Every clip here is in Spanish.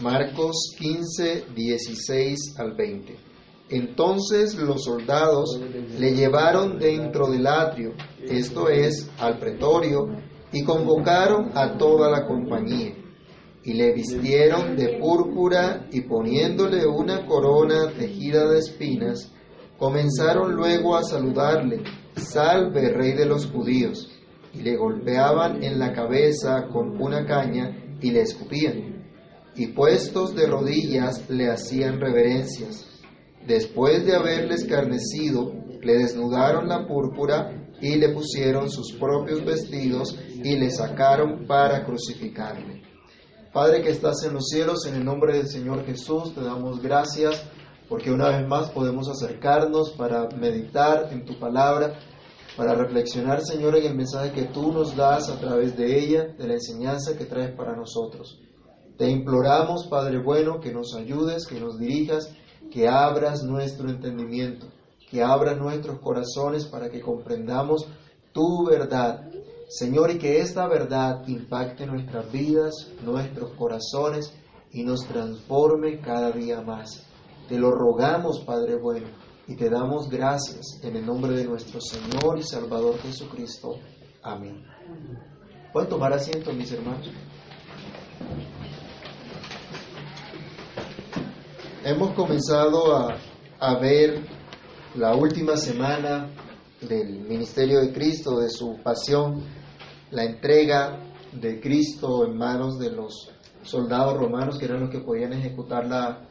Marcos 15, 16 al 20. Entonces los soldados le llevaron dentro del atrio, esto es, al pretorio, y convocaron a toda la compañía. Y le vistieron de púrpura y poniéndole una corona tejida de espinas, comenzaron luego a saludarle, Salve, rey de los judíos, y le golpeaban en la cabeza con una caña y le escupían, y puestos de rodillas le hacían reverencias. Después de haberle escarnecido, le desnudaron la púrpura y le pusieron sus propios vestidos y le sacaron para crucificarle. Padre que estás en los cielos, en el nombre del Señor Jesús, te damos gracias porque una vez más podemos acercarnos para meditar en tu palabra, para reflexionar, Señor, en el mensaje que tú nos das a través de ella, de la enseñanza que traes para nosotros. Te imploramos, Padre bueno, que nos ayudes, que nos dirijas, que abras nuestro entendimiento, que abras nuestros corazones para que comprendamos tu verdad. Señor, y que esta verdad impacte nuestras vidas, nuestros corazones y nos transforme cada día más. Te lo rogamos, Padre bueno, y te damos gracias en el nombre de nuestro Señor y Salvador Jesucristo. Amén. ¿Pueden tomar asiento, mis hermanos? Hemos comenzado a, a ver la última semana del ministerio de Cristo, de su pasión, la entrega de Cristo en manos de los soldados romanos que eran los que podían ejecutar la,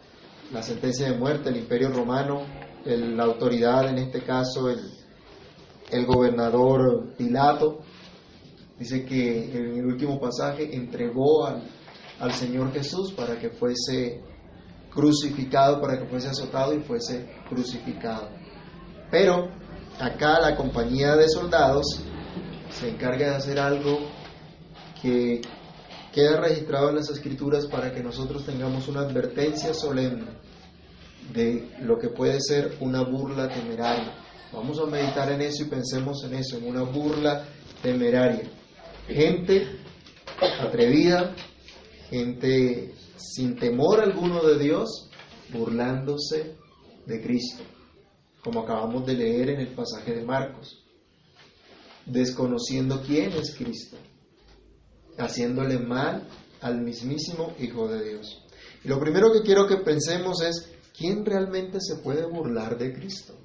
la sentencia de muerte, el imperio romano, la autoridad, en este caso el, el gobernador Pilato, dice que en el último pasaje entregó al, al Señor Jesús para que fuese crucificado, para que fuese azotado y fuese crucificado. Pero acá la compañía de soldados se encarga de hacer algo que queda registrado en las escrituras para que nosotros tengamos una advertencia solemne de lo que puede ser una burla temeraria. Vamos a meditar en eso y pensemos en eso, en una burla temeraria. Gente atrevida, gente sin temor alguno de Dios, burlándose de Cristo, como acabamos de leer en el pasaje de Marcos, desconociendo quién es Cristo haciéndole mal al mismísimo Hijo de Dios. Y lo primero que quiero que pensemos es, ¿quién realmente se puede burlar de Cristo?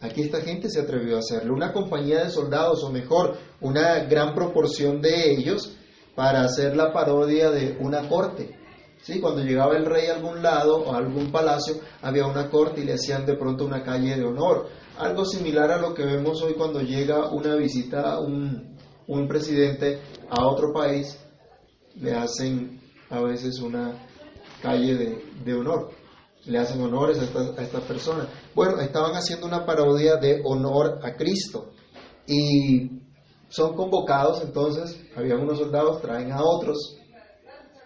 Aquí esta gente se atrevió a hacerlo. Una compañía de soldados, o mejor, una gran proporción de ellos, para hacer la parodia de una corte. ¿Sí? Cuando llegaba el rey a algún lado o a algún palacio, había una corte y le hacían de pronto una calle de honor. Algo similar a lo que vemos hoy cuando llega una visita a un, un presidente a otro país, le hacen a veces una calle de, honor, le hacen honores a esta, a esta persona. Bueno, estaban haciendo una parodia de honor a Cristo y son convocados, entonces, había unos soldados, traen a otros,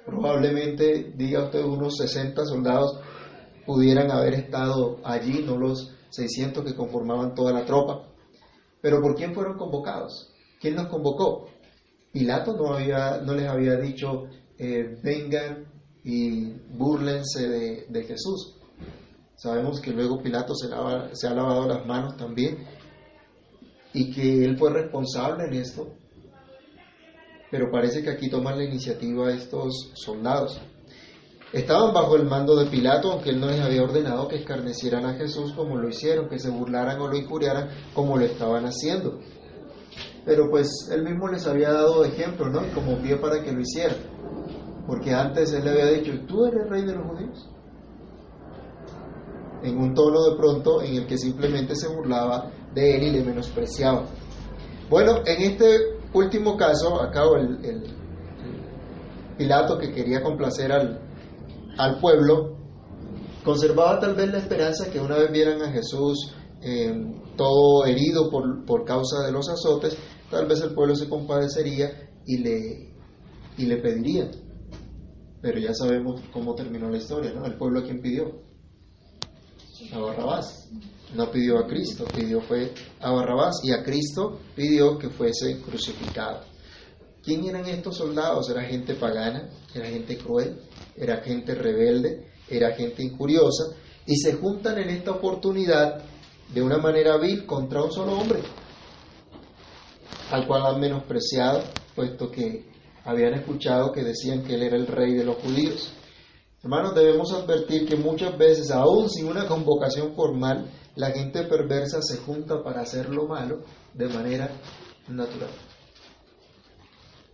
probablemente, diga usted, unos 60 soldados pudieran haber estado allí, no los 600 que conformaban toda la tropa. Pero ¿por quién fueron convocados? ¿Quién los convocó? Pilato no, les había dicho, eh, vengan y burlense de, Jesús. Sabemos que luego Pilato se ha lavado las manos también y que él fue responsable en esto. Pero parece que aquí toman la iniciativa estos soldados. Estaban bajo el mando de Pilato, aunque él no les había ordenado que escarnecieran a Jesús como lo hicieron, que se burlaran o lo injuriaran como lo estaban haciendo pero pues él mismo les había dado ejemplo, ¿no? Como pie para que lo hicieran. Porque antes él le había dicho, ¿tú eres rey de los judíos? En un tono de pronto en el que simplemente se burlaba de él y le menospreciaba. Bueno, en este último caso, acá el, el, Pilato que quería complacer al, al pueblo, conservaba tal vez la esperanza que una vez vieran a Jesús eh, todo herido por, por, causa de los azotes, tal vez el pueblo se compadecería y le, y le pediría. Pero ya sabemos cómo terminó la historia, ¿no? El pueblo a quién pidió? A Barrabás. No pidió a Cristo, pidió fue a Barrabás y a Cristo pidió que fuese crucificado. ¿Quién eran estos soldados? Era gente pagana, era gente cruel, era gente rebelde, era gente incuriosa, y se juntan en esta oportunidad de una manera vil contra un solo hombre, al cual han menospreciado, puesto que habían escuchado que decían que él era el rey de los judíos. Hermanos, debemos advertir que muchas veces, aún sin una convocación formal, la gente perversa se junta para hacer lo malo de manera natural.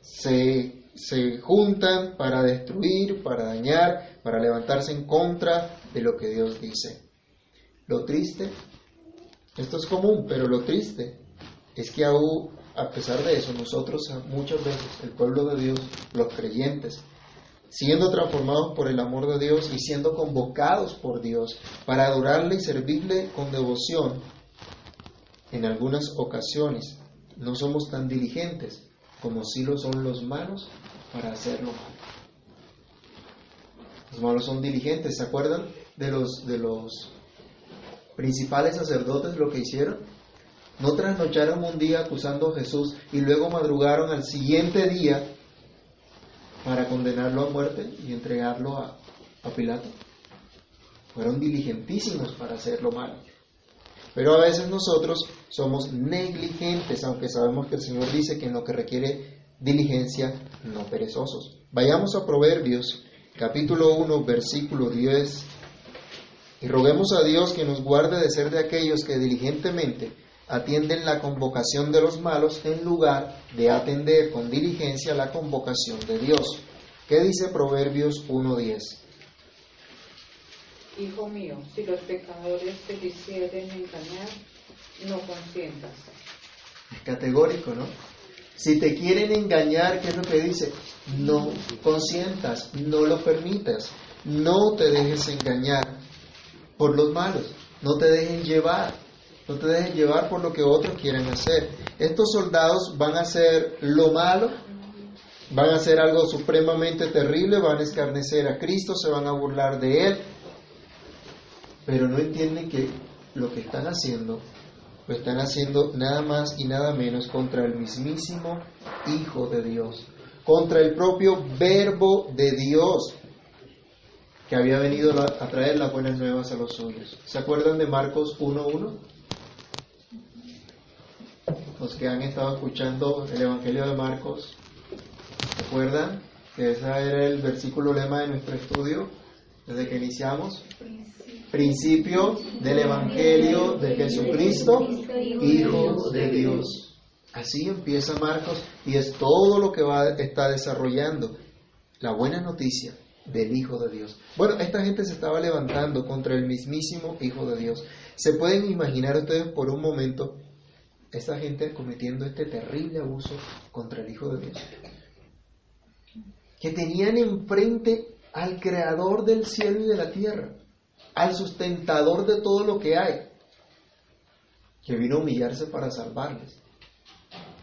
Se, se juntan para destruir, para dañar, para levantarse en contra de lo que Dios dice. Lo triste, esto es común, pero lo triste es que aún a pesar de eso, nosotros muchas veces, el pueblo de Dios, los creyentes, siendo transformados por el amor de Dios y siendo convocados por Dios para adorarle y servirle con devoción, en algunas ocasiones no somos tan diligentes como si lo son los malos para hacerlo malo. Los malos son diligentes, ¿se acuerdan de los, de los principales sacerdotes lo que hicieron? No trasnocharon un día acusando a Jesús y luego madrugaron al siguiente día para condenarlo a muerte y entregarlo a, a Pilato. Fueron diligentísimos para hacer lo malo. Pero a veces nosotros somos negligentes, aunque sabemos que el Señor dice que en lo que requiere diligencia, no perezosos. Vayamos a Proverbios, capítulo 1, versículo 10, y roguemos a Dios que nos guarde de ser de aquellos que diligentemente atienden la convocación de los malos en lugar de atender con diligencia la convocación de Dios. ¿Qué dice Proverbios 1.10? Hijo mío, si los pecadores te quisieren engañar, no consientas. Es categórico, ¿no? Si te quieren engañar, ¿qué es lo que dice? No consientas, no lo permitas, no te dejes engañar por los malos, no te dejen llevar no te dejes llevar por lo que otros quieren hacer. Estos soldados van a hacer lo malo, van a hacer algo supremamente terrible, van a escarnecer a Cristo, se van a burlar de Él, pero no entienden que lo que están haciendo lo están haciendo nada más y nada menos contra el mismísimo Hijo de Dios, contra el propio Verbo de Dios que había venido a traer las buenas nuevas a los suyos. ¿Se acuerdan de Marcos 1.1? Los que han estado escuchando el Evangelio de Marcos, ¿recuerdan que ese era el versículo lema de nuestro estudio desde que iniciamos? Principio del Evangelio de Jesucristo, Hijo de Dios. Así empieza Marcos y es todo lo que va está desarrollando la buena noticia del Hijo de Dios. Bueno, esta gente se estaba levantando contra el mismísimo Hijo de Dios. ¿Se pueden imaginar ustedes por un momento esa gente cometiendo este terrible abuso contra el Hijo de Dios. Que tenían enfrente al creador del cielo y de la tierra, al sustentador de todo lo que hay, que vino a humillarse para salvarles.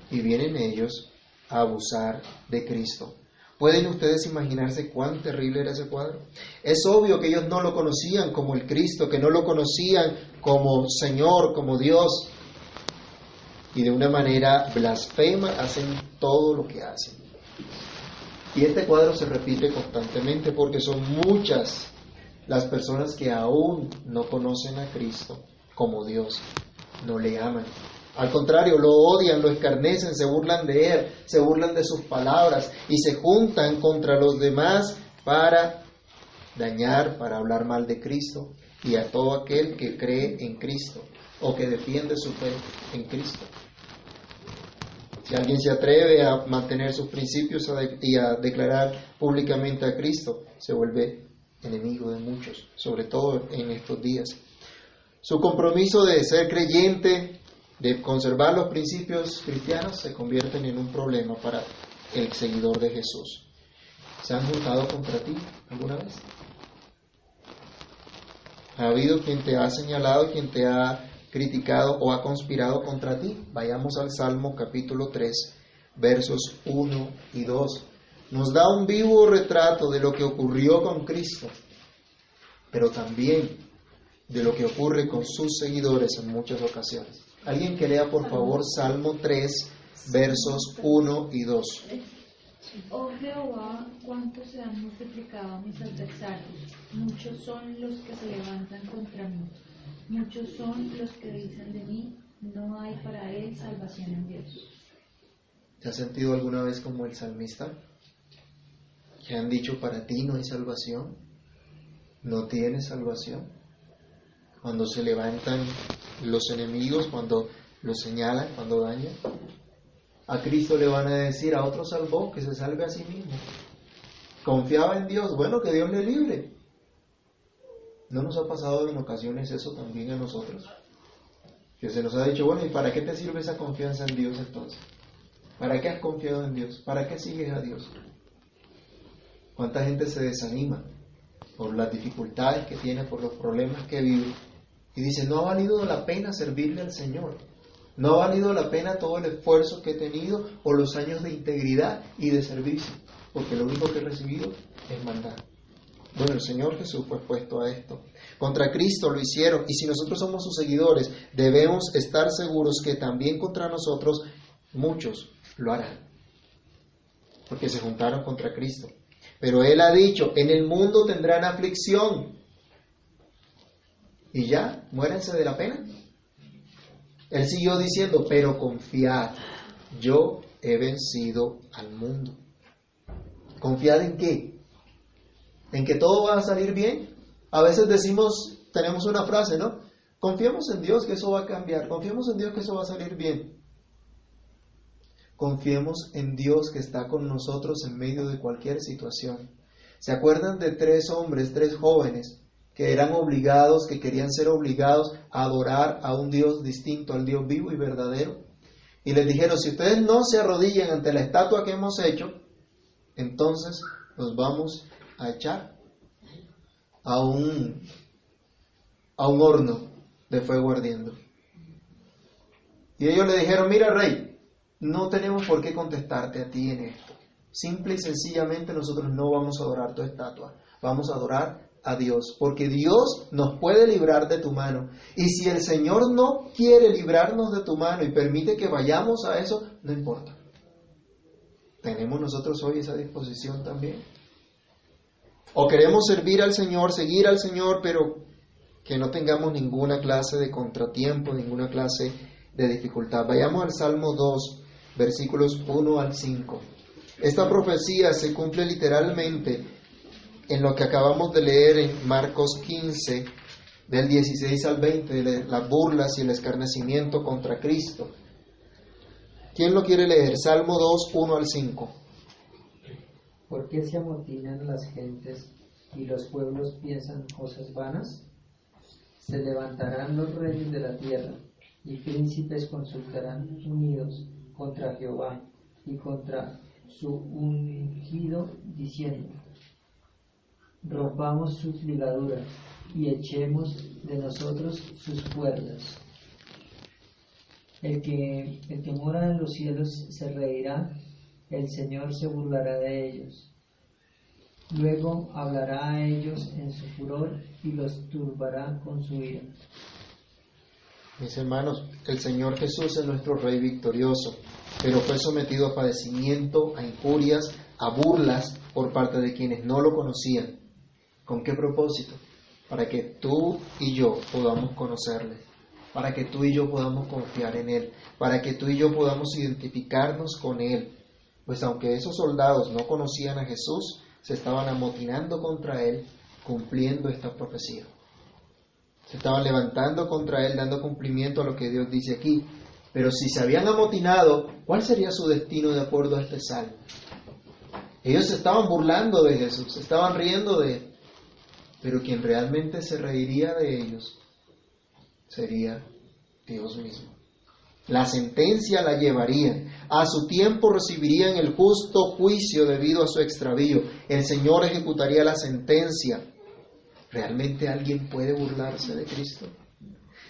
Y vienen ellos a abusar de Cristo. ¿Pueden ustedes imaginarse cuán terrible era ese cuadro? Es obvio que ellos no lo conocían como el Cristo, que no lo conocían como Señor, como Dios, y de una manera blasfema hacen todo lo que hacen. Y este cuadro se repite constantemente porque son muchas las personas que aún no conocen a Cristo como Dios, no le aman. Al contrario, lo odian, lo escarnecen, se burlan de Él, se burlan de sus palabras y se juntan contra los demás para dañar, para hablar mal de Cristo y a todo aquel que cree en Cristo o que defiende su fe en Cristo. Si alguien se atreve a mantener sus principios y a declarar públicamente a Cristo, se vuelve enemigo de muchos, sobre todo en estos días. Su compromiso de ser creyente, de conservar los principios cristianos, se convierten en un problema para el seguidor de Jesús. ¿Se han juntado contra ti alguna vez? ¿Ha habido quien te ha señalado, quien te ha criticado o ha conspirado contra ti. Vayamos al Salmo capítulo 3, versos 1 y 2. Nos da un vivo retrato de lo que ocurrió con Cristo, pero también de lo que ocurre con sus seguidores en muchas ocasiones. Alguien que lea por favor Salmo 3, versos 1 y 2. Oh Jehová, cuánto se han multiplicado mis adversarios. Muchos son los que se levantan contra mí. Muchos son los que dicen de mí, no hay para él salvación en Dios. ¿Te has sentido alguna vez como el salmista? Que han dicho para ti no hay salvación, no tienes salvación. Cuando se levantan los enemigos, cuando los señalan, cuando dañan, a Cristo le van a decir, a otro salvó, que se salve a sí mismo. Confiaba en Dios, bueno, que Dios le libre. ¿No nos ha pasado en ocasiones eso también a nosotros? Que se nos ha dicho, bueno, ¿y para qué te sirve esa confianza en Dios entonces? ¿Para qué has confiado en Dios? ¿Para qué sigues a Dios? ¿Cuánta gente se desanima por las dificultades que tiene, por los problemas que vive? Y dice, no ha valido la pena servirle al Señor. No ha valido la pena todo el esfuerzo que he tenido o los años de integridad y de servicio, porque lo único que he recibido es mandar. Bueno, el Señor Jesús fue expuesto a esto. Contra Cristo lo hicieron y si nosotros somos sus seguidores, debemos estar seguros que también contra nosotros muchos lo harán, porque se juntaron contra Cristo. Pero Él ha dicho, en el mundo tendrán aflicción. Y ya, muérense de la pena. Él siguió diciendo, pero confiad, yo he vencido al mundo. ¿Confiad en qué? ¿En que todo va a salir bien? A veces decimos, tenemos una frase, ¿no? Confiemos en Dios que eso va a cambiar, confiemos en Dios que eso va a salir bien. Confiemos en Dios que está con nosotros en medio de cualquier situación. ¿Se acuerdan de tres hombres, tres jóvenes que eran obligados, que querían ser obligados a adorar a un Dios distinto al Dios vivo y verdadero. Y les dijeron, si ustedes no se arrodillan ante la estatua que hemos hecho, entonces los vamos a echar a un, a un horno de fuego ardiendo. Y ellos le dijeron, mira rey, no tenemos por qué contestarte a ti en esto. Simple y sencillamente nosotros no vamos a adorar tu estatua, vamos a adorar a Dios, porque Dios nos puede librar de tu mano. Y si el Señor no quiere librarnos de tu mano y permite que vayamos a eso, no importa. ¿Tenemos nosotros hoy esa disposición también? O queremos servir al Señor, seguir al Señor, pero que no tengamos ninguna clase de contratiempo, ninguna clase de dificultad. Vayamos al Salmo 2, versículos 1 al 5. Esta profecía se cumple literalmente en lo que acabamos de leer en Marcos 15, del 16 al 20, de las burlas y el escarnecimiento contra Cristo. ¿Quién lo quiere leer? Salmo 2, 1 al 5. ¿Por qué se amotinan las gentes y los pueblos piensan cosas vanas? Se levantarán los reyes de la tierra y príncipes consultarán unidos contra Jehová y contra su ungido, diciendo, rompamos sus ligaduras y echemos de nosotros sus cuerdas. El que, el que mora en los cielos se reirá, el Señor se burlará de ellos. Luego hablará a ellos en su furor y los turbará con su ira. Mis hermanos, el Señor Jesús es nuestro Rey victorioso, pero fue sometido a padecimiento, a injurias, a burlas por parte de quienes no lo conocían. ¿Con qué propósito? Para que tú y yo podamos conocerle, para que tú y yo podamos confiar en Él, para que tú y yo podamos identificarnos con Él. Pues aunque esos soldados no conocían a Jesús, se estaban amotinando contra Él, cumpliendo esta profecía. Se estaban levantando contra Él, dando cumplimiento a lo que Dios dice aquí. Pero si se habían amotinado, ¿cuál sería su destino de acuerdo a este salmo? Ellos se estaban burlando de Jesús, se estaban riendo de Él pero quien realmente se reiría de ellos sería Dios mismo. La sentencia la llevarían. A su tiempo recibirían el justo juicio debido a su extravío. El Señor ejecutaría la sentencia. ¿Realmente alguien puede burlarse de Cristo?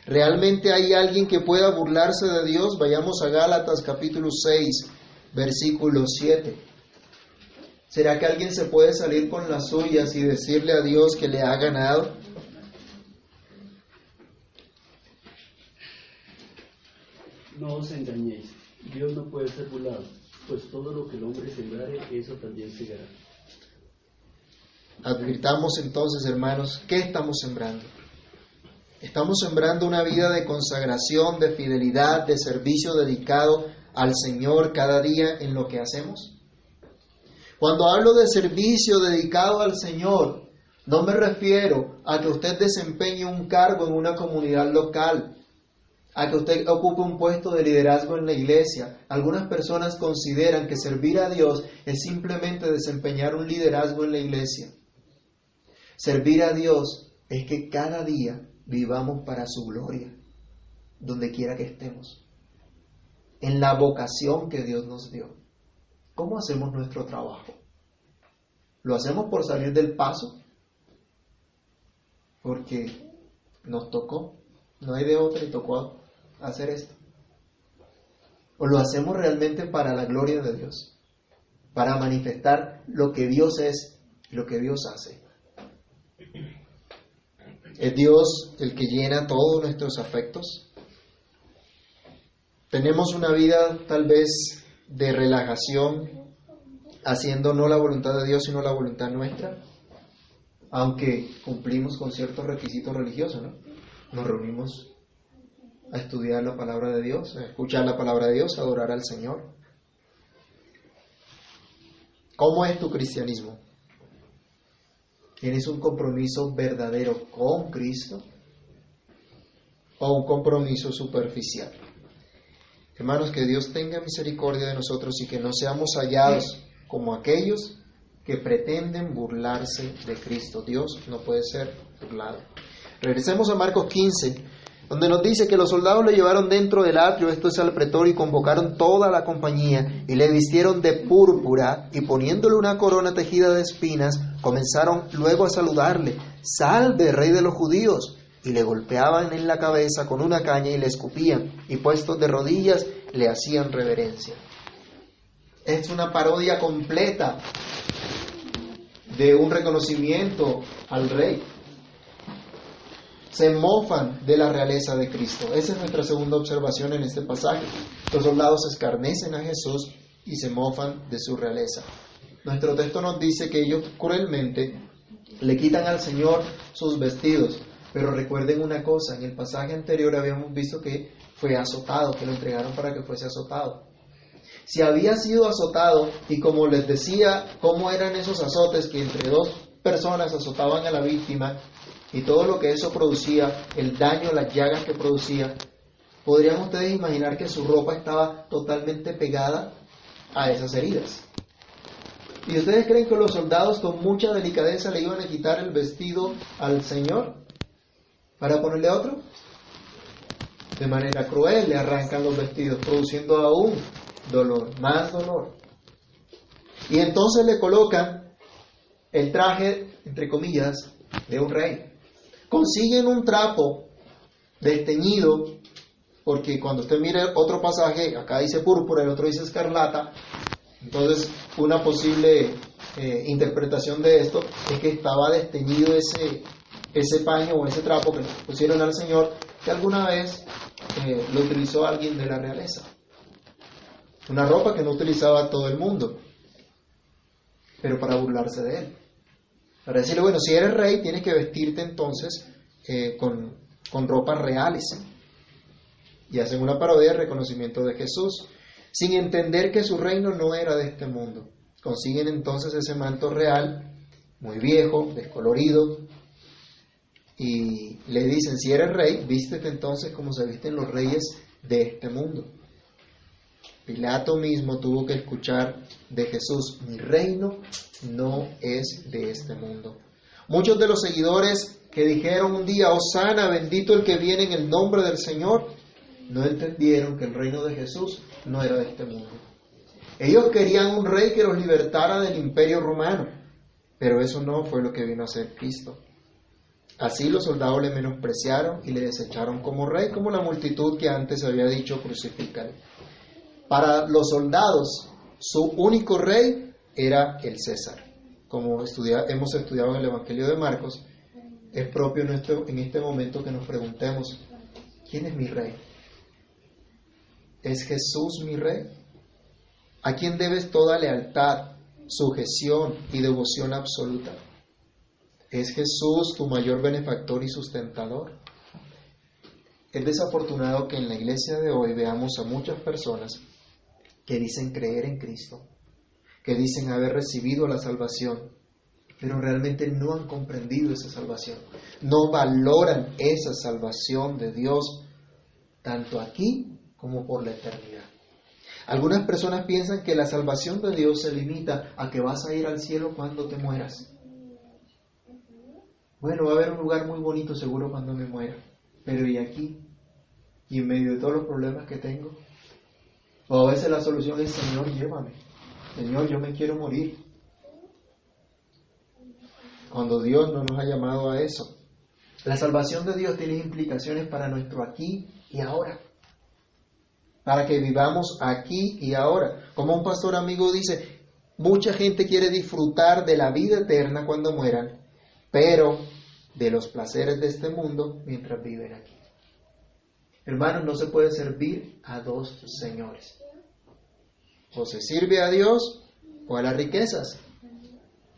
¿Realmente hay alguien que pueda burlarse de Dios? Vayamos a Gálatas capítulo 6, versículo 7. ¿Será que alguien se puede salir con las suyas y decirle a Dios que le ha ganado? No os engañéis, Dios no puede ser burlado. Pues todo lo que el hombre sembrare, eso también segará. Advirtamos entonces, hermanos, ¿qué estamos sembrando? Estamos sembrando una vida de consagración, de fidelidad, de servicio dedicado al Señor cada día en lo que hacemos. Cuando hablo de servicio dedicado al Señor, no me refiero a que usted desempeñe un cargo en una comunidad local, a que usted ocupe un puesto de liderazgo en la iglesia. Algunas personas consideran que servir a Dios es simplemente desempeñar un liderazgo en la iglesia. Servir a Dios es que cada día vivamos para su gloria, donde quiera que estemos, en la vocación que Dios nos dio. ¿Cómo hacemos nuestro trabajo? ¿Lo hacemos por salir del paso? Porque nos tocó, no hay de otra y tocó hacer esto. ¿O lo hacemos realmente para la gloria de Dios? Para manifestar lo que Dios es y lo que Dios hace. ¿Es Dios el que llena todos nuestros afectos? Tenemos una vida tal vez de relajación, haciendo no la voluntad de Dios, sino la voluntad nuestra, aunque cumplimos con ciertos requisitos religiosos, ¿no? Nos reunimos a estudiar la palabra de Dios, a escuchar la palabra de Dios, a adorar al Señor. ¿Cómo es tu cristianismo? ¿Tienes un compromiso verdadero con Cristo o un compromiso superficial? Hermanos, que Dios tenga misericordia de nosotros y que no seamos hallados como aquellos que pretenden burlarse de Cristo. Dios no puede ser burlado. Regresemos a Marcos 15, donde nos dice que los soldados le llevaron dentro del atrio, esto es al pretorio, y convocaron toda la compañía, y le vistieron de púrpura, y poniéndole una corona tejida de espinas, comenzaron luego a saludarle, salve, rey de los judíos, y le golpeaban en la cabeza con una caña y le escupían, y puestos de rodillas le hacían reverencia. Es una parodia completa de un reconocimiento al rey se mofan de la realeza de Cristo. Esa es nuestra segunda observación en este pasaje. Los soldados escarnecen a Jesús y se mofan de su realeza. Nuestro texto nos dice que ellos cruelmente le quitan al Señor sus vestidos. Pero recuerden una cosa, en el pasaje anterior habíamos visto que fue azotado, que lo entregaron para que fuese azotado. Si había sido azotado, y como les decía cómo eran esos azotes que entre dos personas azotaban a la víctima, y todo lo que eso producía, el daño, las llagas que producía, podrían ustedes imaginar que su ropa estaba totalmente pegada a esas heridas. ¿Y ustedes creen que los soldados con mucha delicadeza le iban a quitar el vestido al Señor para ponerle otro? De manera cruel le arrancan los vestidos, produciendo aún dolor, más dolor. Y entonces le colocan el traje, entre comillas, de un rey consiguen un trapo desteñido, porque cuando usted mire otro pasaje, acá dice púrpura, el otro dice escarlata, entonces una posible eh, interpretación de esto es que estaba desteñido ese, ese paño o ese trapo que le pusieron al Señor, que alguna vez eh, lo utilizó alguien de la realeza. Una ropa que no utilizaba todo el mundo, pero para burlarse de él. Para decirle, bueno, si eres rey, tienes que vestirte entonces eh, con, con ropas reales. Y hacen una parodia de reconocimiento de Jesús, sin entender que su reino no era de este mundo. Consiguen entonces ese manto real, muy viejo, descolorido, y le dicen, si eres rey, vístete entonces como se visten los reyes de este mundo. Pilato mismo tuvo que escuchar de Jesús, mi reino no es de este mundo. Muchos de los seguidores que dijeron un día, Osana, bendito el que viene en el nombre del Señor, no entendieron que el reino de Jesús no era de este mundo. Ellos querían un rey que los libertara del imperio romano, pero eso no fue lo que vino a hacer Cristo. Así los soldados le menospreciaron y le desecharon como rey, como la multitud que antes había dicho crucificar. Para los soldados, su único rey era el César. Como hemos estudiado en el Evangelio de Marcos, es propio en este momento que nos preguntemos, ¿quién es mi rey? ¿Es Jesús mi rey? a quien debes toda lealtad, sujeción y devoción absoluta. ¿Es Jesús tu mayor benefactor y sustentador? Es desafortunado que en la iglesia de hoy veamos a muchas personas que dicen creer en Cristo, que dicen haber recibido la salvación, pero realmente no han comprendido esa salvación, no valoran esa salvación de Dios, tanto aquí como por la eternidad. Algunas personas piensan que la salvación de Dios se limita a que vas a ir al cielo cuando te mueras. Bueno, va a haber un lugar muy bonito seguro cuando me muera, pero ¿y aquí? ¿Y en medio de todos los problemas que tengo? O a veces la solución es, Señor, llévame. Señor, yo me quiero morir. Cuando Dios no nos ha llamado a eso. La salvación de Dios tiene implicaciones para nuestro aquí y ahora. Para que vivamos aquí y ahora. Como un pastor amigo dice, mucha gente quiere disfrutar de la vida eterna cuando mueran, pero de los placeres de este mundo mientras viven aquí. Hermanos, no se puede servir a dos señores. O se sirve a Dios o a las riquezas.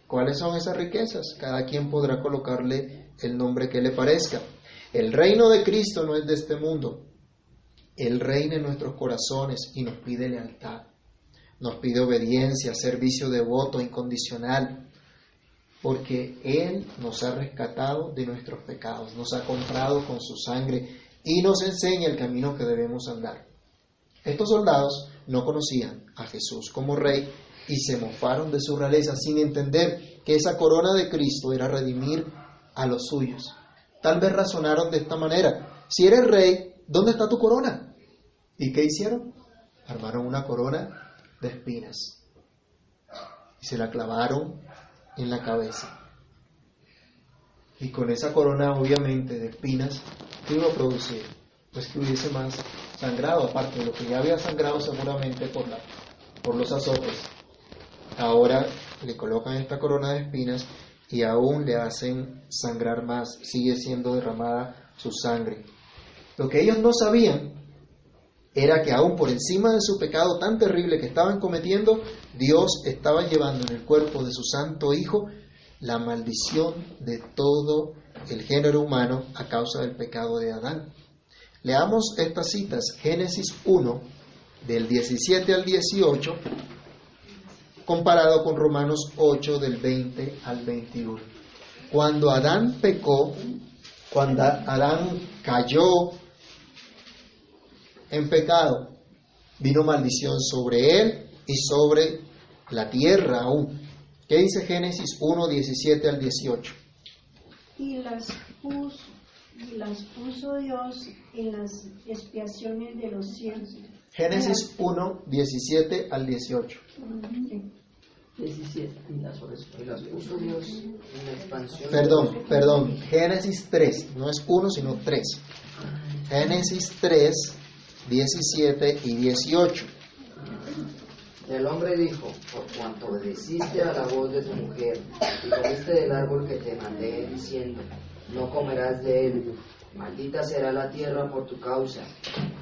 ¿Cuáles son esas riquezas? Cada quien podrá colocarle el nombre que le parezca. El reino de Cristo no es de este mundo. Él reina en nuestros corazones y nos pide lealtad. Nos pide obediencia, servicio devoto, incondicional. Porque Él nos ha rescatado de nuestros pecados, nos ha comprado con su sangre y nos enseña el camino que debemos andar. Estos soldados no conocían a Jesús como rey y se mofaron de su realeza sin entender que esa corona de Cristo era redimir a los suyos. Tal vez razonaron de esta manera, si eres rey, ¿dónde está tu corona? ¿Y qué hicieron? Armaron una corona de espinas y se la clavaron en la cabeza. Y con esa corona, obviamente, de espinas, ¿qué iba a producir? Pues que hubiese más sangrado, aparte de lo que ya había sangrado seguramente por, la, por los azotes. Ahora le colocan esta corona de espinas y aún le hacen sangrar más, sigue siendo derramada su sangre. Lo que ellos no sabían era que aún por encima de su pecado tan terrible que estaban cometiendo, Dios estaba llevando en el cuerpo de su santo Hijo la maldición de todo el género humano a causa del pecado de Adán. Leamos estas citas, Génesis 1, del 17 al 18, comparado con Romanos 8, del 20 al 21. Cuando Adán pecó, cuando Adán cayó en pecado, vino maldición sobre él y sobre la tierra aún. ¿Qué dice Génesis 1, 17 al 18? Y las puso, y las puso Dios en las expiaciones de los cielos. Génesis 1, 17 al 18. 17. Y las Y las puso Dios en la expansión. Perdón, perdón. Génesis 3, no es 1, sino 3. Génesis 3, 17 y 18. El hombre dijo, por cuanto obedeciste a la voz de tu mujer y comiste del árbol que te mandé diciendo, no comerás de él, maldita será la tierra por tu causa,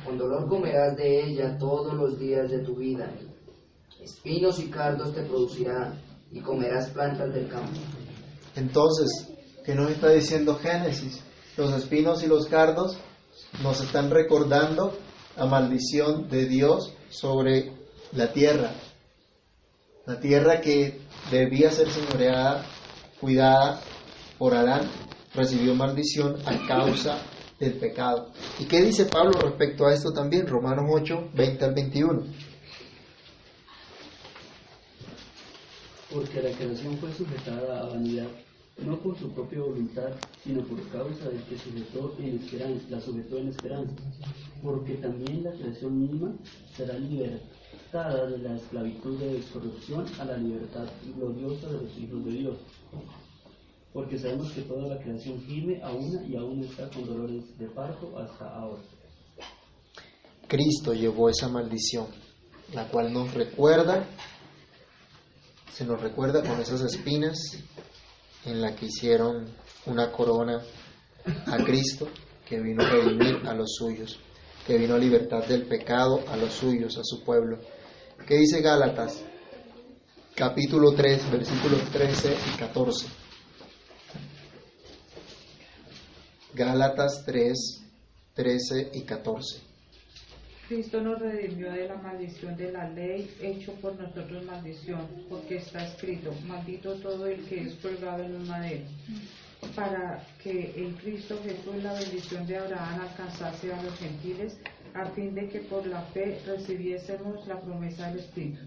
con dolor comerás de ella todos los días de tu vida, espinos y cardos te producirá y comerás plantas del campo. Entonces, ¿qué nos está diciendo Génesis? Los espinos y los cardos nos están recordando la maldición de Dios sobre la tierra. La tierra que debía ser señoreada, cuidada por Adán, recibió maldición a causa del pecado. ¿Y qué dice Pablo respecto a esto también? Romanos 8, 20 al 21. Porque la creación fue sujetada a vanidad, no por su propia voluntad, sino por causa del que sujetó en esperanza, la sujetó en esperanza. Porque también la creación misma será libertada de la esclavitud de descorrupción a la libertad gloriosa de los hijos de Dios. Porque sabemos que toda la creación gime a una y aún está con dolores de parto hasta ahora. Cristo llevó esa maldición, la cual nos recuerda, se nos recuerda con esas espinas en la que hicieron una corona a Cristo, que vino a redimir a los suyos, que vino a libertad del pecado a los suyos, a su pueblo. ¿Qué dice Gálatas? Capítulo 3, versículos 13 y 14. Gálatas 3, 13 y 14. Cristo nos redimió de la maldición de la ley, hecho por nosotros maldición, porque está escrito, maldito todo el que es colgado en un madero, para que en Cristo Jesús la bendición de Abraham alcanzase a los gentiles, a fin de que por la fe recibiésemos la promesa del Espíritu.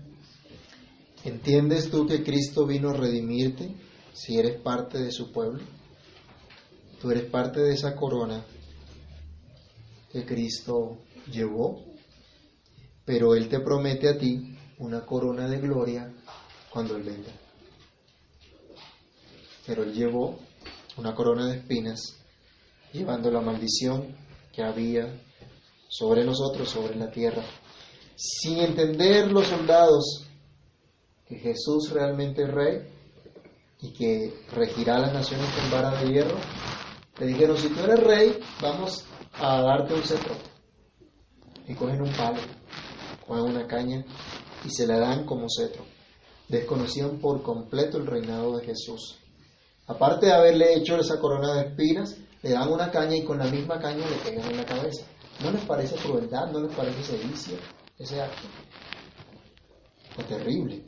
¿Entiendes tú que Cristo vino a redimirte si eres parte de su pueblo? Tú eres parte de esa corona que Cristo llevó, pero Él te promete a ti una corona de gloria cuando Él venga. Pero Él llevó una corona de espinas, llevando la maldición que había sobre nosotros, sobre la tierra. Sin entender los soldados que Jesús realmente es rey y que regirá las naciones con vara de hierro, le dijeron, si tú eres rey, vamos a darte un cetro. Y cogen un palo, cogen una caña y se la dan como cetro. Desconocían por completo el reinado de Jesús. Aparte de haberle hecho esa corona de espinas, le dan una caña y con la misma caña le pegan en la cabeza. ¿No les parece crueldad? ¿No les parece sedicia ese acto? Fue terrible.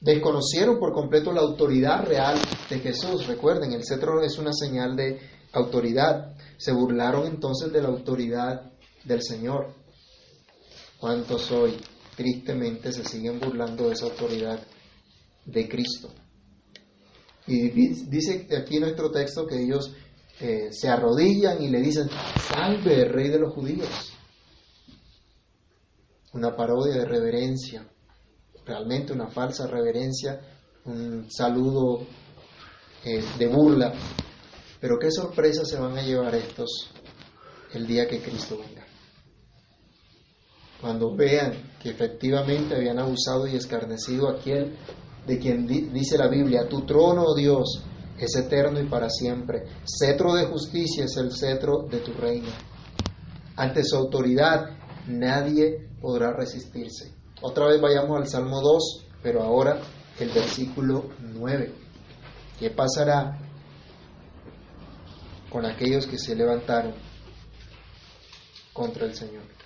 Desconocieron por completo la autoridad real de Jesús. Recuerden, el cetro es una señal de autoridad. Se burlaron entonces de la autoridad del Señor. ¿Cuántos hoy tristemente se siguen burlando de esa autoridad de Cristo? Y dice aquí nuestro texto que ellos eh, se arrodillan y le dicen, salve rey de los judíos. Una parodia de reverencia, realmente una falsa reverencia, un saludo eh, de burla. Pero qué sorpresa se van a llevar estos el día que Cristo venga. Cuando vean que efectivamente habían abusado y escarnecido a aquel de quien dice la Biblia, tu trono, oh Dios, es eterno y para siempre. Cetro de justicia es el cetro de tu reino. Ante su autoridad nadie podrá resistirse. Otra vez vayamos al Salmo 2, pero ahora el versículo 9. ¿Qué pasará con aquellos que se levantaron contra el Señor?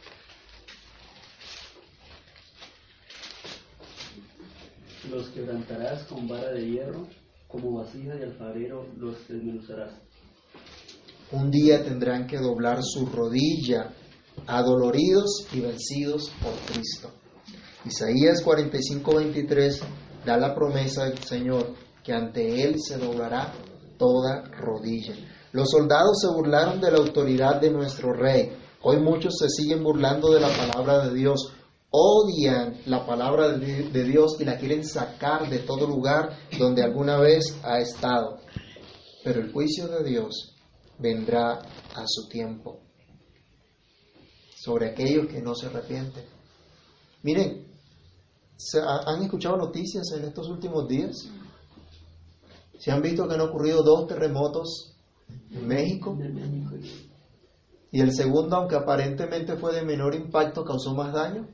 Los quebrantarás con vara de hierro como vasija de alfarero los desmenuzarás. Un día tendrán que doblar su rodilla, adoloridos y vencidos por Cristo. Isaías 45:23 da la promesa del Señor que ante Él se doblará toda rodilla. Los soldados se burlaron de la autoridad de nuestro rey. Hoy muchos se siguen burlando de la palabra de Dios odian la palabra de Dios y la quieren sacar de todo lugar donde alguna vez ha estado. Pero el juicio de Dios vendrá a su tiempo sobre aquellos que no se arrepienten. Miren, ¿han escuchado noticias en estos últimos días? ¿Se han visto que han ocurrido dos terremotos en México? Y el segundo, aunque aparentemente fue de menor impacto, causó más daño.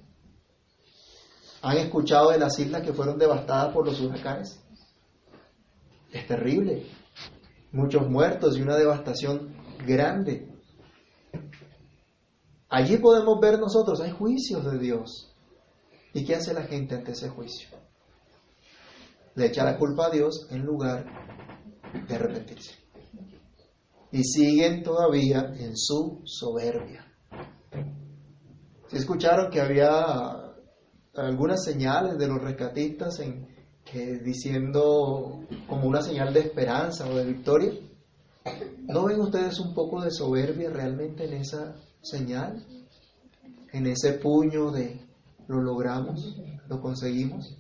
¿Han escuchado de las islas que fueron devastadas por los huracanes? Es terrible. Muchos muertos y una devastación grande. Allí podemos ver nosotros, hay juicios de Dios. ¿Y qué hace la gente ante ese juicio? Le echa la culpa a Dios en lugar de arrepentirse. Y siguen todavía en su soberbia. ¿Se escucharon que había algunas señales de los rescatistas en, que, diciendo como una señal de esperanza o de victoria. ¿No ven ustedes un poco de soberbia realmente en esa señal? En ese puño de lo logramos, lo conseguimos,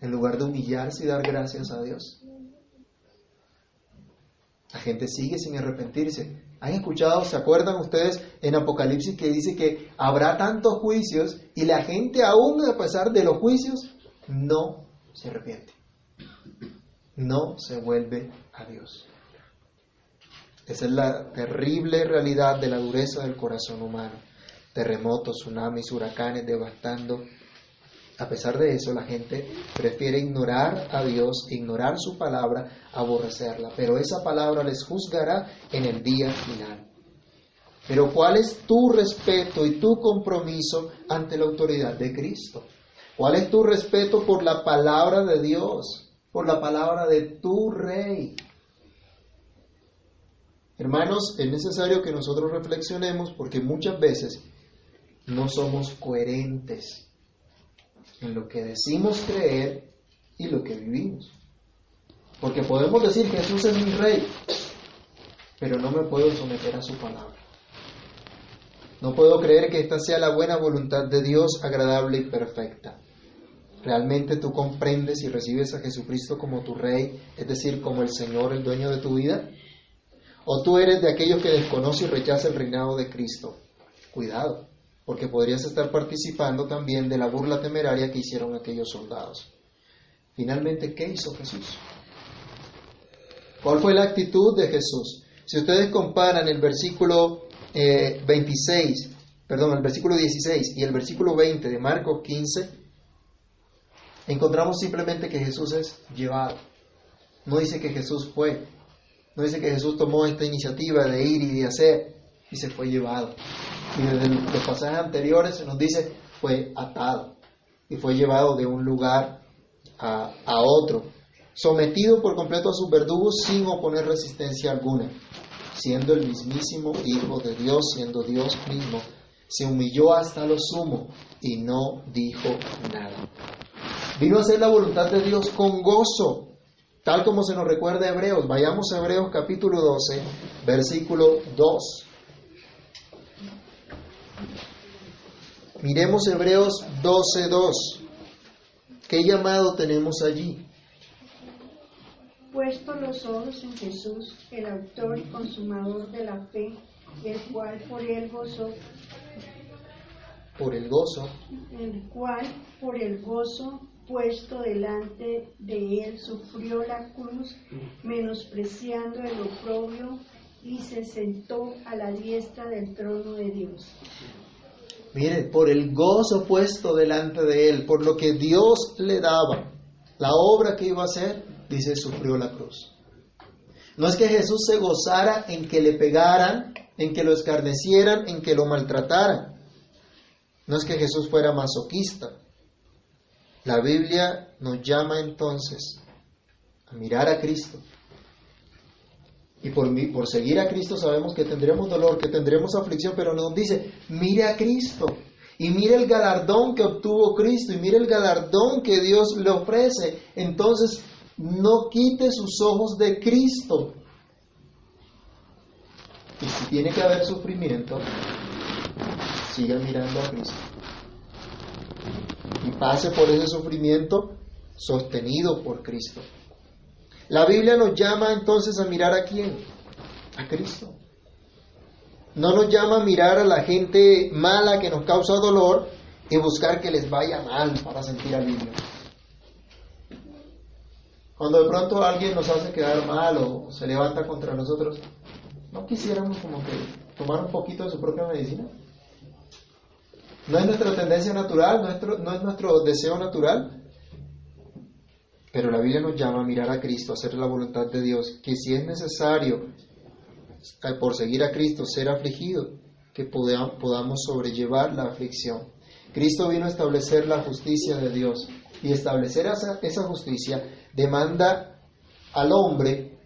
en lugar de humillarse y dar gracias a Dios. La gente sigue sin arrepentirse. ¿Han escuchado, se acuerdan ustedes en Apocalipsis que dice que habrá tantos juicios y la gente aún a pesar de los juicios no se arrepiente? No se vuelve a Dios. Esa es la terrible realidad de la dureza del corazón humano. Terremotos, tsunamis, huracanes devastando A pesar de eso, la gente prefiere ignorar a Dios, ignorar su palabra, aborrecerla. Pero esa palabra les juzgará en el día final. Pero ¿cuál es tu respeto y tu compromiso ante la autoridad de Cristo? ¿Cuál es tu respeto por la palabra de Dios, por la palabra de tu rey? Hermanos, es necesario que nosotros reflexionemos porque muchas veces no somos coherentes en lo que decimos creer y lo que vivimos. Porque podemos decir Jesús es mi rey, pero no me puedo someter a su palabra. No puedo creer que esta sea la buena voluntad de Dios, agradable y perfecta. ¿Realmente tú comprendes y recibes a Jesucristo como tu Rey, es decir, como el Señor, el dueño de tu vida? ¿O tú eres de aquellos que desconoce y rechaza el reinado de Cristo? Cuidado, porque podrías estar participando también de la burla temeraria que hicieron aquellos soldados. Finalmente, ¿qué hizo Jesús? ¿Cuál fue la actitud de Jesús? Si ustedes comparan el versículo 26, eh, perdón, el versículo 16 y el versículo 20 de Marcos 15, encontramos simplemente que Jesús es llevado. No dice que Jesús fue, no dice que Jesús tomó esta iniciativa de ir y de hacer y se fue llevado. Y desde los pasajes anteriores se nos dice fue atado y fue llevado de un lugar a, a otro, sometido por completo a sus verdugos sin oponer resistencia alguna siendo el mismísimo Hijo de Dios, siendo Dios mismo, se humilló hasta lo sumo y no dijo nada. Vino a hacer la voluntad de Dios con gozo, tal como se nos recuerda Hebreos. Vayamos a Hebreos capítulo 12, versículo 2. Miremos Hebreos 12, 2. ¿Qué llamado tenemos allí? puesto los ojos en Jesús, el autor y consumador de la fe, el cual por el gozo, por el gozo, el cual por el gozo puesto delante de él sufrió la cruz, menospreciando el oprobio, y se sentó a la diestra del trono de Dios. Mire, por el gozo puesto delante de él, por lo que Dios le daba, la obra que iba a hacer, dice, sufrió la cruz. No es que Jesús se gozara en que le pegaran, en que lo escarnecieran, en que lo maltrataran. No es que Jesús fuera masoquista. La Biblia nos llama entonces a mirar a Cristo. Y por, por seguir a Cristo sabemos que tendremos dolor, que tendremos aflicción, pero nos dice, mire a Cristo. Y mire el galardón que obtuvo Cristo y mire el galardón que Dios le ofrece. Entonces, no quite sus ojos de Cristo. Y si tiene que haber sufrimiento, siga mirando a Cristo. Y pase por ese sufrimiento sostenido por Cristo. La Biblia nos llama entonces a mirar a quién? A Cristo. No nos llama a mirar a la gente mala que nos causa dolor y buscar que les vaya mal para sentir alivio. Cuando de pronto alguien nos hace quedar mal o se levanta contra nosotros, ¿no quisiéramos como que tomar un poquito de su propia medicina? ¿No es nuestra tendencia natural? ¿No no es nuestro deseo natural? Pero la Biblia nos llama a mirar a Cristo, a hacer la voluntad de Dios, que si es necesario por seguir a Cristo ser afligido, que podamos sobrellevar la aflicción. Cristo vino a establecer la justicia de Dios y establecer esa, esa justicia demanda al hombre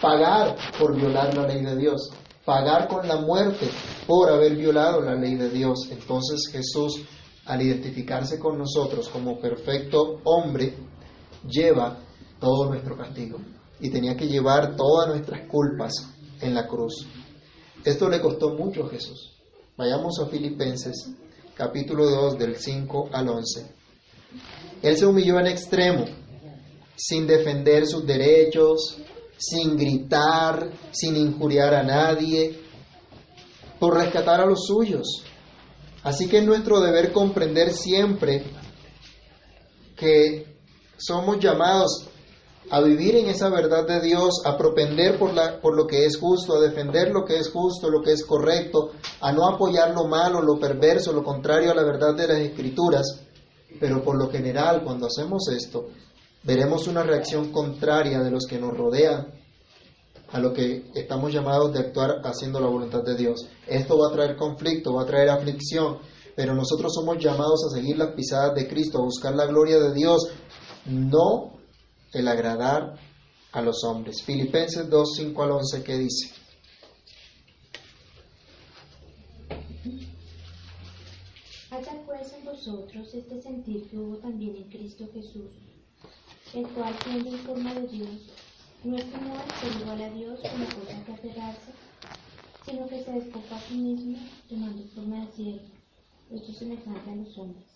pagar por violar la ley de Dios, pagar con la muerte por haber violado la ley de Dios. Entonces Jesús, al identificarse con nosotros como perfecto hombre, lleva todo nuestro castigo y tenía que llevar todas nuestras culpas en la cruz. Esto le costó mucho a Jesús. Vayamos a Filipenses capítulo 2 del 5 al 11. Él se humilló en extremo, sin defender sus derechos, sin gritar, sin injuriar a nadie, por rescatar a los suyos. Así que es nuestro deber comprender siempre que somos llamados a vivir en esa verdad de Dios, a propender por, la, por lo que es justo, a defender lo que es justo, lo que es correcto, a no apoyar lo malo, lo perverso, lo contrario a la verdad de las escrituras, Pero por lo general, cuando hacemos esto, veremos una reacción contraria de los que nos rodean a lo que estamos llamados de actuar haciendo la voluntad de Dios. Esto va a traer conflicto, va a traer aflicción, pero nosotros somos llamados a seguir las pisadas de Cristo, a buscar la gloria de Dios, no el agradar a los hombres. Filipenses 2, 5 al 11, ¿qué dice? Haya pues en vosotros este sentir que hubo también en Cristo Jesús, el cual siendo en forma de Dios, no estimó ser igual a Dios como cosa que aferrarse, sino que se despojó a sí mismo, tomando forma de siervo, hecho semejante a los hombres.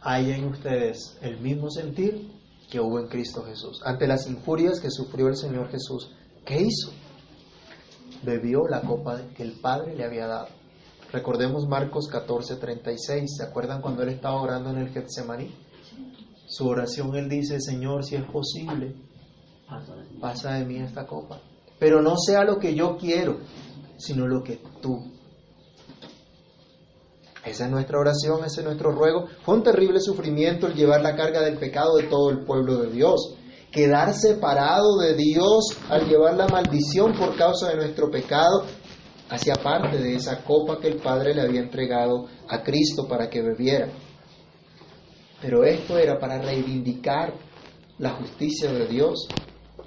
Hay en ustedes el mismo sentir que hubo en Cristo Jesús. Ante las injurias que sufrió el Señor Jesús, ¿qué hizo? Bebió la copa que el Padre le había dado. Recordemos Marcos 14:36. ¿Se acuerdan cuando él estaba orando en el Getsemaní? Su oración él dice, Señor, si es posible, pasa de mí esta copa. Pero no sea lo que yo quiero, sino lo que tú. Esa es nuestra oración, ese es nuestro ruego. Fue un terrible sufrimiento el llevar la carga del pecado de todo el pueblo de Dios. Quedar separado de Dios al llevar la maldición por causa de nuestro pecado hacía parte de esa copa que el Padre le había entregado a Cristo para que bebiera. Pero esto era para reivindicar la justicia de Dios.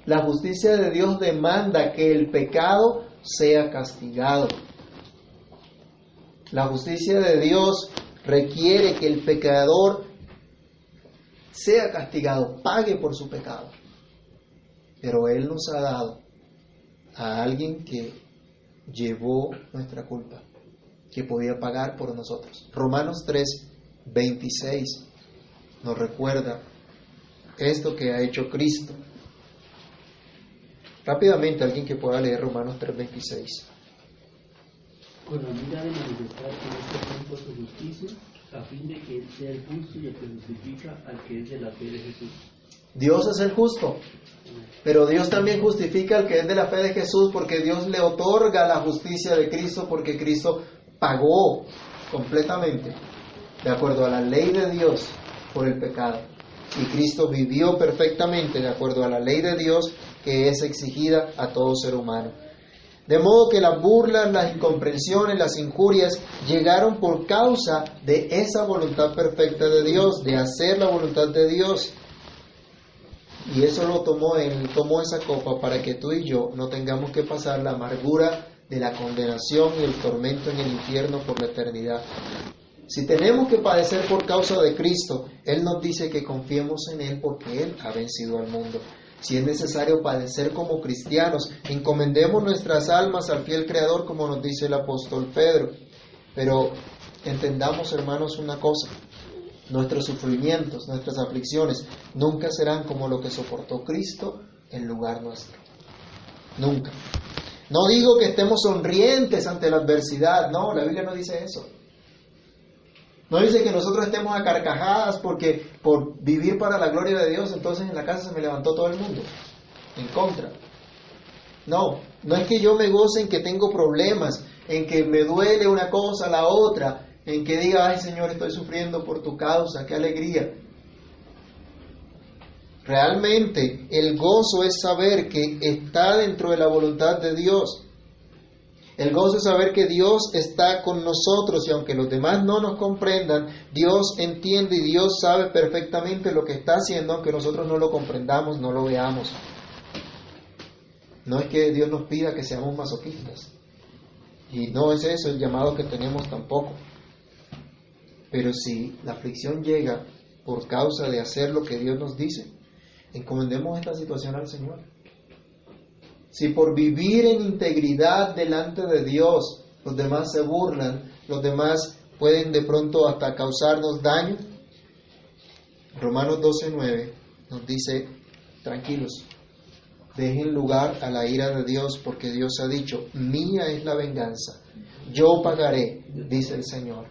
La justicia de Dios demanda que el pecado sea castigado. La justicia de Dios requiere que el pecador sea castigado, pague por su pecado. Pero Él nos ha dado a alguien que llevó nuestra culpa, que podía pagar por nosotros. Romanos 3, 26 nos recuerda esto que ha hecho Cristo. Rápidamente, alguien que pueda leer Romanos 3, 26. Con la mira de manifestar en este tiempo su justicia, a fin de que Él sea el justo y el que justifica al que es de la fe de Jesús. Dios es el justo, pero Dios también justifica al que es de la fe de Jesús porque Dios le otorga la justicia de Cristo porque Cristo pagó completamente de acuerdo a la ley de Dios por el pecado. Y Cristo vivió perfectamente de acuerdo a la ley de Dios que es exigida a todo ser humano. De modo que las burlas, las incomprensiones, las injurias llegaron por causa de esa voluntad perfecta de Dios, de hacer la voluntad de Dios. Y eso lo tomó Él, tomó esa copa para que tú y yo no tengamos que pasar la amargura de la condenación y el tormento en el infierno por la eternidad. Si tenemos que padecer por causa de Cristo, Él nos dice que confiemos en Él porque Él ha vencido al mundo. Si es necesario padecer como cristianos, encomendemos nuestras almas al fiel Creador como nos dice el apóstol Pedro. Pero entendamos, hermanos, una cosa. Nuestros sufrimientos, nuestras aflicciones, nunca serán como lo que soportó Cristo en lugar nuestro. Nunca. No digo que estemos sonrientes ante la adversidad, no, la Biblia no dice eso. No dice que nosotros estemos a carcajadas porque por vivir para la gloria de Dios, entonces en la casa se me levantó todo el mundo en contra. No, no es que yo me goce en que tengo problemas, en que me duele una cosa, la otra, en que diga, ay Señor, estoy sufriendo por tu causa, qué alegría. Realmente el gozo es saber que está dentro de la voluntad de Dios. El gozo es saber que Dios está con nosotros y aunque los demás no nos comprendan, Dios entiende y Dios sabe perfectamente lo que está haciendo, aunque nosotros no lo comprendamos, no lo veamos. No es que Dios nos pida que seamos masoquistas. Y no es eso el llamado que tenemos tampoco. Pero si la aflicción llega por causa de hacer lo que Dios nos dice, encomendemos esta situación al Señor. Si por vivir en integridad delante de Dios los demás se burlan, los demás pueden de pronto hasta causarnos daño, Romanos 12:9 nos dice, tranquilos, dejen lugar a la ira de Dios porque Dios ha dicho, mía es la venganza, yo pagaré, dice el Señor.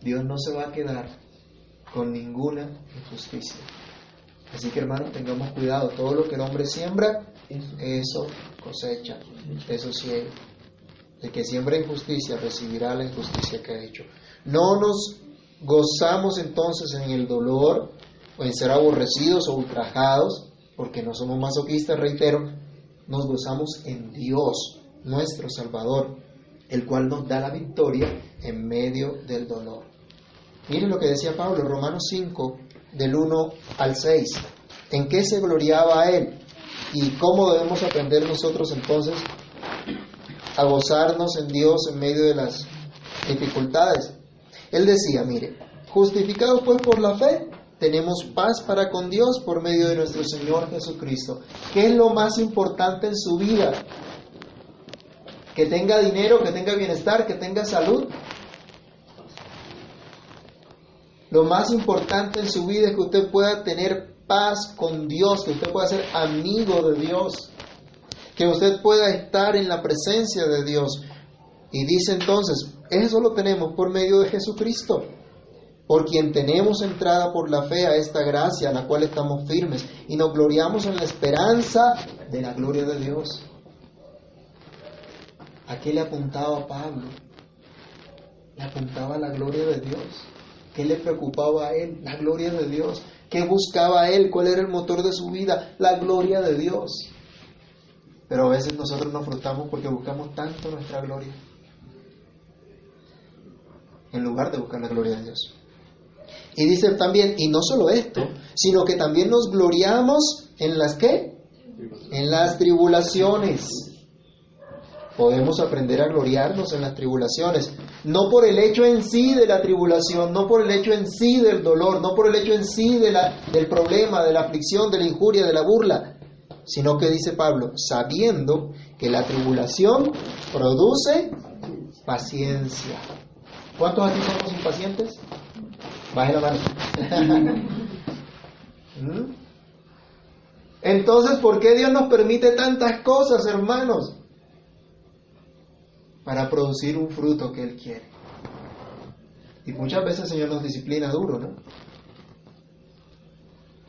Dios no se va a quedar con ninguna injusticia. Así que hermanos, tengamos cuidado, todo lo que el hombre siembra, eso cosecha, eso ciega. El que siembra injusticia recibirá la injusticia que ha hecho. No nos gozamos entonces en el dolor o en ser aborrecidos o ultrajados, porque no somos masoquistas, reitero, nos gozamos en Dios, nuestro Salvador, el cual nos da la victoria en medio del dolor. Miren lo que decía Pablo, Romanos 5, del 1 al 6. ¿En qué se gloriaba él? ¿Y cómo debemos aprender nosotros entonces a gozarnos en Dios en medio de las dificultades? Él decía, mire, justificados pues por la fe, tenemos paz para con Dios por medio de nuestro Señor Jesucristo. ¿Qué es lo más importante en su vida? Que tenga dinero, que tenga bienestar, que tenga salud. Lo más importante en su vida es que usted pueda tener paz con Dios, que usted pueda ser amigo de Dios, que usted pueda estar en la presencia de Dios. Y dice entonces, eso lo tenemos por medio de Jesucristo, por quien tenemos entrada por la fe a esta gracia a la cual estamos firmes y nos gloriamos en la esperanza de la gloria de Dios. ¿A qué le apuntaba Pablo? Le apuntaba la gloria de Dios. ¿Qué le preocupaba a él? La gloria de Dios. ¿Qué buscaba él? ¿Cuál era el motor de su vida? La gloria de Dios. Pero a veces nosotros nos frustamos porque buscamos tanto nuestra gloria en lugar de buscar la gloria de Dios. Y dice también, y no solo esto, sino que también nos gloriamos en las qué? En las tribulaciones. Podemos aprender a gloriarnos en las tribulaciones, no por el hecho en sí de la tribulación, no por el hecho en sí del dolor, no por el hecho en sí del problema, de la aflicción, de la injuria, de la burla, sino que dice Pablo, sabiendo que la tribulación produce paciencia. ¿Cuántos aquí somos impacientes? Baje la mano. ¿Mm? Entonces, ¿por qué Dios nos permite tantas cosas, hermanos? Para producir un fruto que Él quiere. Y muchas veces el Señor nos disciplina duro, ¿no?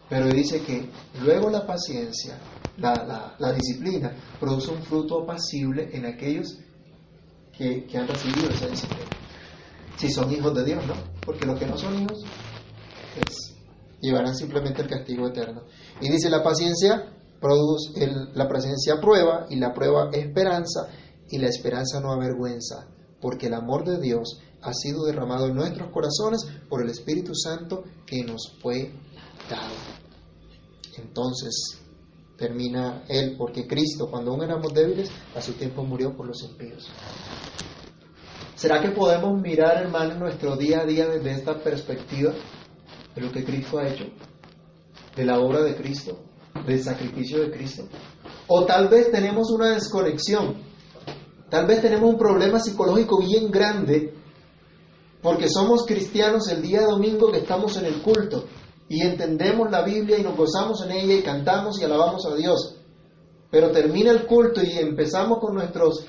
Pero dice que luego la paciencia, la, la, disciplina, produce un fruto apacible en aquellos que, que han recibido esa disciplina si son hijos de Dios, ¿no? Porque los que no son hijos pues, llevarán simplemente el castigo eterno. Y dice la paciencia produce la paciencia prueba y la prueba esperanza y la esperanza no avergüenza, porque el amor de Dios ha sido derramado en nuestros corazones por el Espíritu Santo que nos fue dado. Entonces termina él, porque Cristo, cuando aún éramos débiles, a su tiempo murió por los impíos. ¿Será que podemos mirar, hermano, nuestro día a día desde esta perspectiva de lo que Cristo ha hecho? De la obra de Cristo, del sacrificio de Cristo. O tal vez tenemos una desconexión, tal vez tenemos un problema psicológico bien grande porque somos cristianos el día domingo que estamos en el culto y entendemos la Biblia y nos gozamos en ella y cantamos y alabamos a Dios. Pero termina el culto y empezamos con nuestros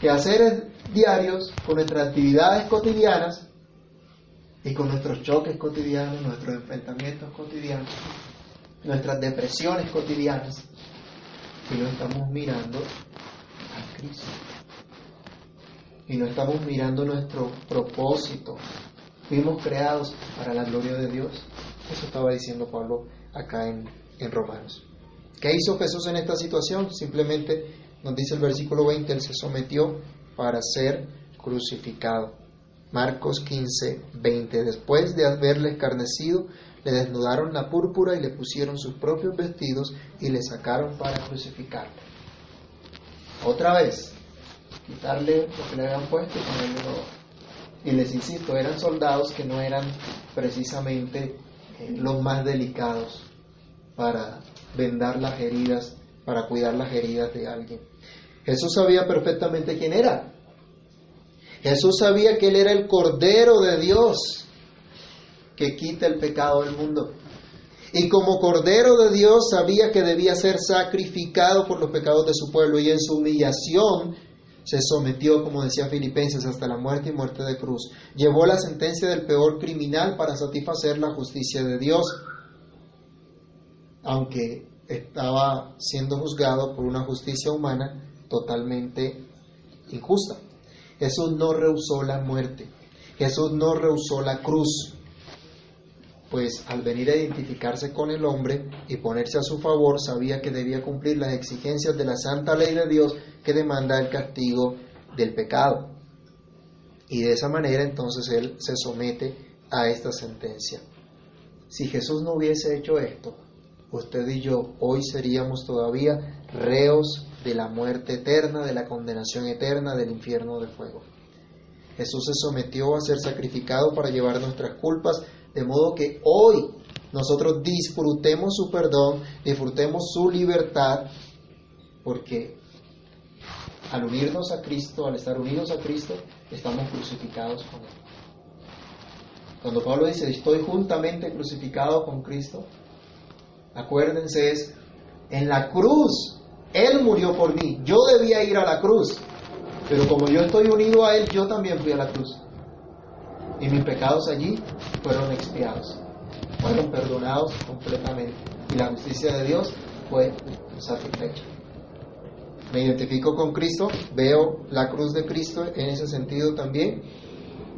quehaceres diarios, con nuestras actividades cotidianas y con nuestros choques cotidianos, nuestros enfrentamientos cotidianos, nuestras depresiones cotidianas, y no estamos mirando a Cristo. Y no estamos mirando nuestro propósito. Fuimos creados para la gloria de Dios. Eso estaba diciendo Pablo acá en, en Romanos. ¿Qué hizo Jesús en esta situación? Simplemente nos dice el versículo 20, Él se sometió para ser crucificado. Marcos 15, 20. Después de haberle escarnecido, le desnudaron la púrpura y le pusieron sus propios vestidos y le sacaron para crucificarlo. Otra vez, quitarle lo que le habían puesto y les insisto, eran soldados que no eran precisamente eh, los más delicados para vendar las heridas, para cuidar las heridas de alguien. Jesús sabía perfectamente quién era. Jesús sabía que Él era el Cordero de Dios que quita el pecado del mundo. Y como Cordero de Dios sabía que debía ser sacrificado por los pecados de su pueblo y en su humillación se sometió, como decía Filipenses, hasta la muerte y muerte de cruz. Llevó la sentencia del peor criminal para satisfacer la justicia de Dios, aunque estaba siendo juzgado por una justicia humana totalmente injusta. Jesús no rehusó la muerte, Jesús no rehusó la cruz, pues al venir a identificarse con el hombre y ponerse a su favor, sabía que debía cumplir las exigencias de la santa ley de Dios que demanda el castigo del pecado. Y de esa manera entonces Él se somete a esta sentencia. Si Jesús no hubiese hecho esto, usted y yo hoy seríamos todavía reos de la muerte eterna, de la condenación eterna, del infierno de fuego. Jesús se sometió a ser sacrificado para llevar nuestras culpas, de modo que hoy nosotros disfrutemos su perdón, disfrutemos su libertad, porque al unirnos a Cristo, al estar unidos a Cristo, estamos crucificados con Él. Cuando Pablo dice, estoy juntamente crucificado con Cristo, acuérdense es, en la cruz, Él murió por mí, yo debía ir a la cruz, pero como yo estoy unido a Él, yo también fui a la cruz. Y mis pecados allí fueron expiados, fueron perdonados completamente. Y la justicia de Dios fue satisfecha. Me identifico con Cristo, veo la cruz de Cristo en ese sentido también.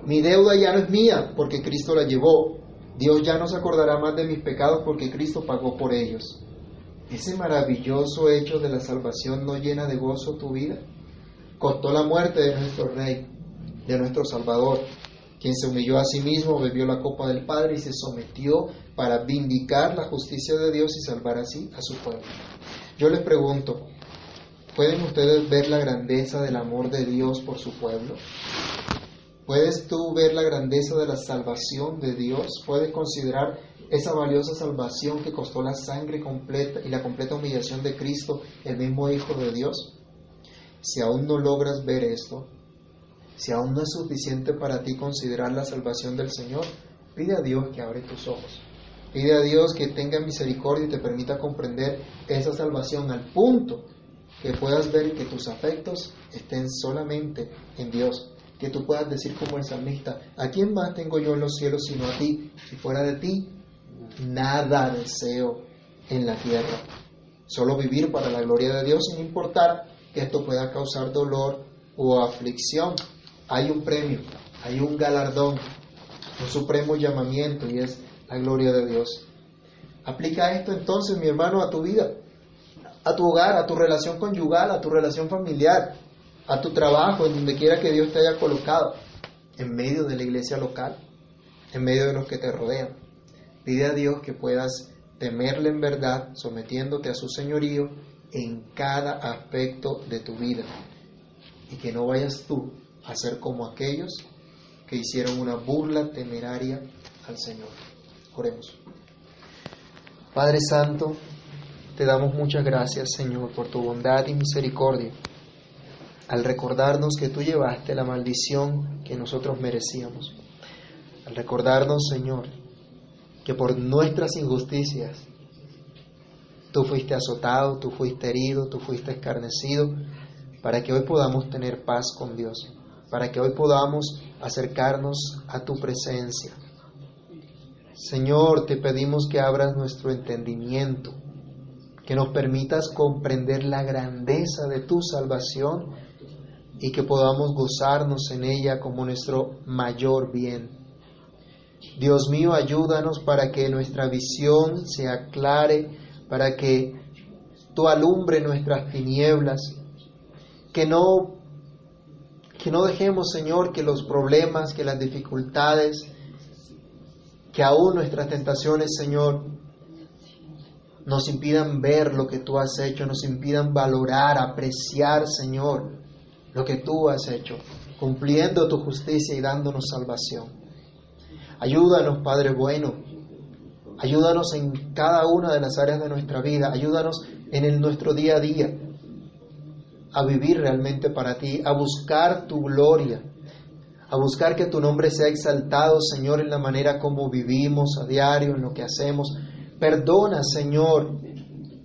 Mi deuda ya no es mía porque Cristo la llevó. Dios ya no se acordará más de mis pecados porque Cristo pagó por ellos. Ese maravilloso hecho de la salvación no llena de gozo tu vida costó la muerte de nuestro Rey, de nuestro Salvador, quien se humilló a sí mismo, bebió la copa del Padre y se sometió para vindicar la justicia de Dios y salvar así a su pueblo. Yo les pregunto, ¿pueden ustedes ver la grandeza del amor de Dios por su pueblo? ¿Puedes tú ver la grandeza de la salvación de Dios? ¿Puedes considerar esa valiosa salvación que costó la sangre completa y la completa humillación de Cristo, el mismo Hijo de Dios? Si aún no logras ver esto, si aún no es suficiente para ti considerar la salvación del Señor, pide a Dios que abre tus ojos. Pide a Dios que tenga misericordia y te permita comprender esa salvación al punto que puedas ver que tus afectos estén solamente en Dios. Que tú puedas decir como el salmista, ¿a quién más tengo yo en los cielos sino a ti? Si fuera de ti, nada deseo en la tierra. Solo vivir para la gloria de Dios sin importar que esto pueda causar dolor o aflicción. Hay un premio, hay un galardón, un supremo llamamiento y es la gloria de Dios. Aplica esto entonces, mi hermano, a tu vida, a tu hogar, a tu relación conyugal, a tu relación familiar, a tu trabajo, en donde quiera que Dios te haya colocado, en medio de la iglesia local, en medio de los que te rodean. Pide a Dios que puedas temerle en verdad, sometiéndote a su señorío en cada aspecto de tu vida y que no vayas tú a ser como aquellos que hicieron una burla temeraria al Señor. Oremos. Padre Santo, te damos muchas gracias, Señor, por tu bondad y misericordia, al recordarnos que tú llevaste la maldición que nosotros merecíamos, al recordarnos, Señor, que por nuestras injusticias Tú fuiste azotado, tú fuiste herido, tú fuiste escarnecido, para que hoy podamos tener paz con Dios, para que hoy podamos acercarnos a tu presencia. Señor, te pedimos que abras nuestro entendimiento, que nos permitas comprender la grandeza de tu salvación y que podamos gozarnos en ella como nuestro mayor bien. Dios mío, ayúdanos para que nuestra visión se aclare para que tú alumbre nuestras tinieblas, que no que no dejemos, Señor, que los problemas, que las dificultades, que aún nuestras tentaciones, Señor, nos impidan ver lo que tú has hecho, nos impidan valorar, apreciar, Señor, lo que tú has hecho, cumpliendo tu justicia y dándonos salvación. Ayúdanos, Padre bueno, Ayúdanos en cada una de las áreas de nuestra vida. Ayúdanos en el, nuestro día a día a vivir realmente para ti, a buscar tu gloria, a buscar que tu nombre sea exaltado, Señor, en la manera como vivimos a diario, en lo que hacemos, Perdona, Señor.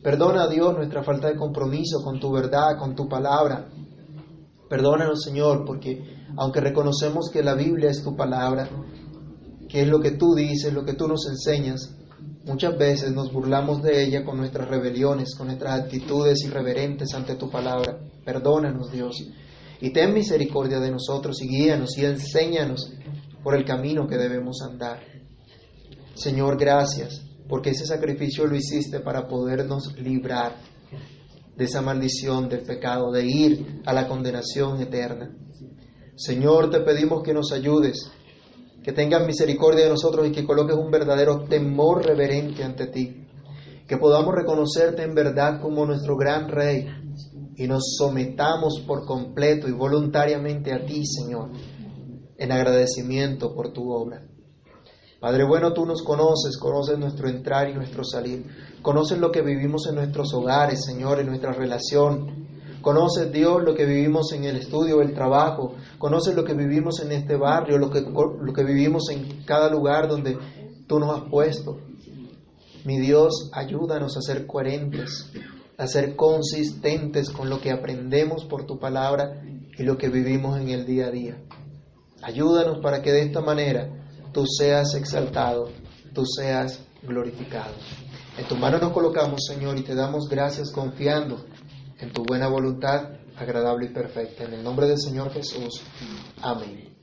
Perdona, Dios, nuestra falta de compromiso con tu verdad, con tu palabra. Perdónanos, Señor, porque aunque reconocemos que la Biblia es tu palabra, que es lo que tú dices, lo que tú nos enseñas, muchas veces nos burlamos de ella con nuestras rebeliones, con nuestras actitudes irreverentes ante tu palabra. Perdónanos, Dios. Y ten misericordia de nosotros y guíanos y enséñanos por el camino que debemos andar. Señor, gracias, porque ese sacrificio lo hiciste para podernos librar de esa maldición del pecado, de ir a la condenación eterna. Señor, te pedimos que nos ayudes, que tengas misericordia de nosotros y que coloques un verdadero temor reverente ante ti, que podamos reconocerte en verdad como nuestro gran Rey y nos sometamos por completo y voluntariamente a ti, Señor, en agradecimiento por tu obra. Padre bueno, tú nos conoces, conoces nuestro entrar y nuestro salir, conoces lo que vivimos en nuestros hogares, Señor, en nuestra relación. Conoces, Dios, lo que vivimos en el estudio, el trabajo. Conoces lo que vivimos en este barrio, lo que, lo que vivimos en cada lugar donde tú nos has puesto. Mi Dios, ayúdanos a ser coherentes, a ser consistentes con lo que aprendemos por tu palabra y lo que vivimos en el día a día. Ayúdanos para que de esta manera tú seas exaltado, tú seas glorificado. En tu mano nos colocamos, Señor, y te damos gracias confiando en tu buena voluntad agradable y perfecta. En el nombre del Señor Jesús. Amén.